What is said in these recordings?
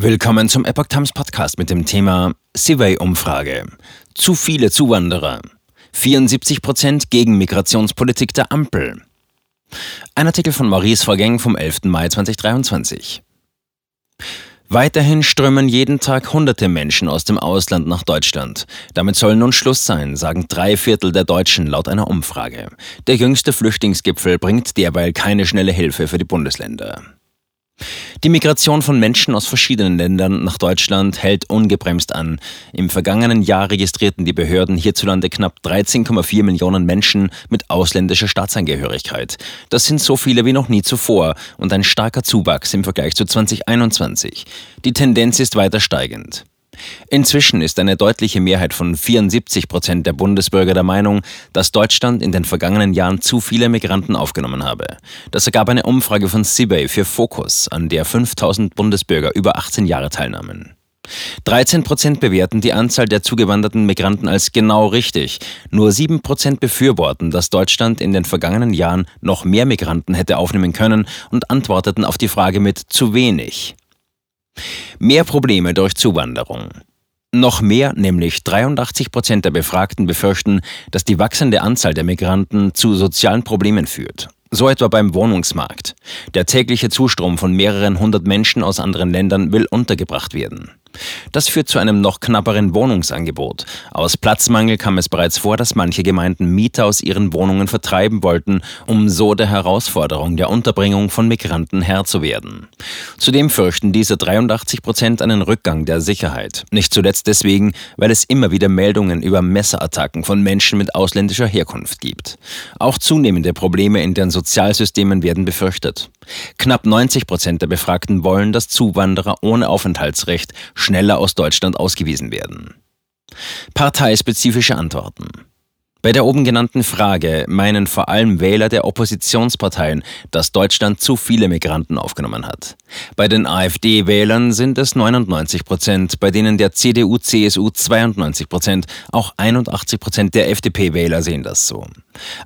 Willkommen zum Epoch Times Podcast mit dem Thema Survey-Umfrage. Zu viele Zuwanderer. 74 Prozent gegen Migrationspolitik der Ampel. Ein Artikel von Maurice Vergeng vom 11. Mai 2023. Weiterhin strömen jeden Tag hunderte Menschen aus dem Ausland nach Deutschland. Damit soll nun Schluss sein, sagen drei Viertel der Deutschen laut einer Umfrage. Der jüngste Flüchtlingsgipfel bringt derweil keine schnelle Hilfe für die Bundesländer. Die Migration von Menschen aus verschiedenen Ländern nach Deutschland hält ungebremst an. Im vergangenen Jahr registrierten die Behörden hierzulande knapp 13,4 Millionen Menschen mit ausländischer Staatsangehörigkeit. Das sind so viele wie noch nie zuvor und ein starker Zuwachs im Vergleich zu 2021. Die Tendenz ist weiter steigend. Inzwischen ist eine deutliche Mehrheit von 74 Prozent der Bundesbürger der Meinung, dass Deutschland in den vergangenen Jahren zu viele Migranten aufgenommen habe. Das ergab eine Umfrage von Sibey für Focus, an der 5000 Bundesbürger über 18 Jahre teilnahmen. 13 Prozent bewerten die Anzahl der zugewanderten Migranten als genau richtig. Nur 7 Prozent befürworten, dass Deutschland in den vergangenen Jahren noch mehr Migranten hätte aufnehmen können und antworteten auf die Frage mit zu wenig. Mehr Probleme durch Zuwanderung. Noch mehr, nämlich 83 Prozent der Befragten befürchten, dass die wachsende Anzahl der Migranten zu sozialen Problemen führt. So etwa beim Wohnungsmarkt. Der tägliche Zustrom von mehreren hundert Menschen aus anderen Ländern will untergebracht werden. Das führt zu einem noch knapperen Wohnungsangebot. Aus Platzmangel kam es bereits vor, dass manche Gemeinden Mieter aus ihren Wohnungen vertreiben wollten, um so der Herausforderung der Unterbringung von Migranten Herr zu werden. Zudem fürchten diese 83 Prozent einen Rückgang der Sicherheit. Nicht zuletzt deswegen, weil es immer wieder Meldungen über Messerattacken von Menschen mit ausländischer Herkunft gibt. Auch zunehmende Probleme in den Sozialsystemen werden befürchtet. Knapp 90 Prozent der Befragten wollen, dass Zuwanderer ohne Aufenthaltsrecht schneller aus Deutschland ausgewiesen werden. Parteispezifische Antworten. Bei der oben genannten Frage meinen vor allem Wähler der Oppositionsparteien, dass Deutschland zu viele Migranten aufgenommen hat. Bei den AfD-Wählern sind es 99 Prozent, bei denen der CDU-CSU 92 Prozent, auch 81 Prozent der FDP-Wähler sehen das so.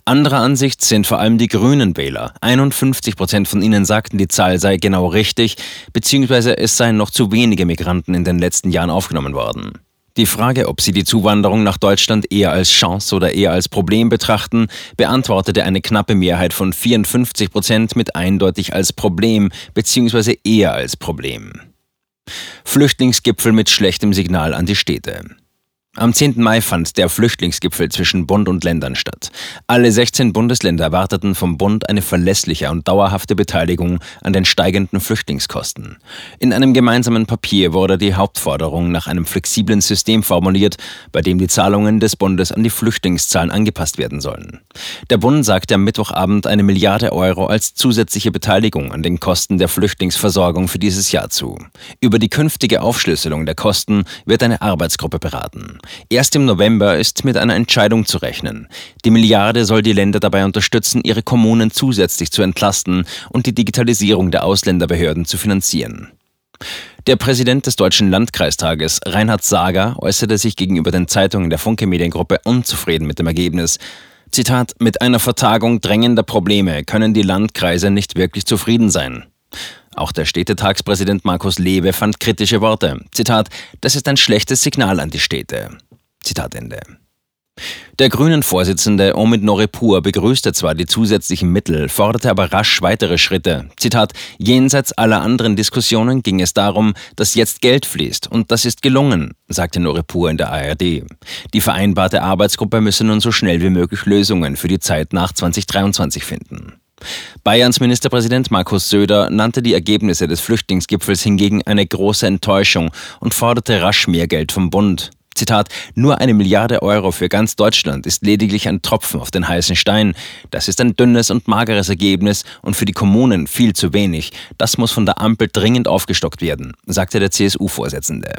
Anderer Ansicht sind vor allem die Grünen-Wähler. 51 Prozent von ihnen sagten, die Zahl sei genau richtig, beziehungsweise es seien noch zu wenige Migranten in den letzten Jahren aufgenommen worden. Die Frage, ob sie die Zuwanderung nach Deutschland eher als Chance oder eher als Problem betrachten, beantwortete eine knappe Mehrheit von 54 Prozent mit eindeutig als Problem bzw. eher als Problem. Flüchtlingsgipfel mit schlechtem Signal an die Städte. Am 10. Mai fand der Flüchtlingsgipfel zwischen Bund und Ländern statt. Alle 16 Bundesländer erwarteten vom Bund eine verlässliche und dauerhafte Beteiligung an den steigenden Flüchtlingskosten. In einem gemeinsamen Papier wurde die Hauptforderung nach einem flexiblen System formuliert, bei dem die Zahlungen des Bundes an die Flüchtlingszahlen angepasst werden sollen. Der Bund sagte am Mittwochabend eine Milliarde Euro als zusätzliche Beteiligung an den Kosten der Flüchtlingsversorgung für dieses Jahr zu. Über die künftige Aufschlüsselung der Kosten wird eine Arbeitsgruppe beraten. Erst im November ist mit einer Entscheidung zu rechnen. Die Milliarde soll die Länder dabei unterstützen, ihre Kommunen zusätzlich zu entlasten und die Digitalisierung der Ausländerbehörden zu finanzieren. Der Präsident des Deutschen Landkreistages, Reinhard Sager, äußerte sich gegenüber den Zeitungen der Funke Mediengruppe unzufrieden mit dem Ergebnis. Zitat, mit einer Vertagung drängender Probleme können die Landkreise nicht wirklich zufrieden sein. Auch der Städtetagspräsident Markus Lewe fand kritische Worte. Zitat, das ist ein schlechtes Signal an die Städte. Zitat Ende. Der Grünen-Vorsitzende Omid Noripur begrüßte zwar die zusätzlichen Mittel, forderte aber rasch weitere Schritte. Zitat, jenseits aller anderen Diskussionen ging es darum, dass jetzt Geld fließt und das ist gelungen, sagte Noripur in der ARD. Die vereinbarte Arbeitsgruppe müsse nun so schnell wie möglich Lösungen für die Zeit nach 2023 finden. Bayerns Ministerpräsident Markus Söder nannte die Ergebnisse des Flüchtlingsgipfels hingegen eine große Enttäuschung und forderte rasch mehr Geld vom Bund. Zitat, nur eine Milliarde Euro für ganz Deutschland ist lediglich ein Tropfen auf den heißen Stein. Das ist ein dünnes und mageres Ergebnis und für die Kommunen viel zu wenig. Das muss von der Ampel dringend aufgestockt werden, sagte der CSU-Vorsitzende.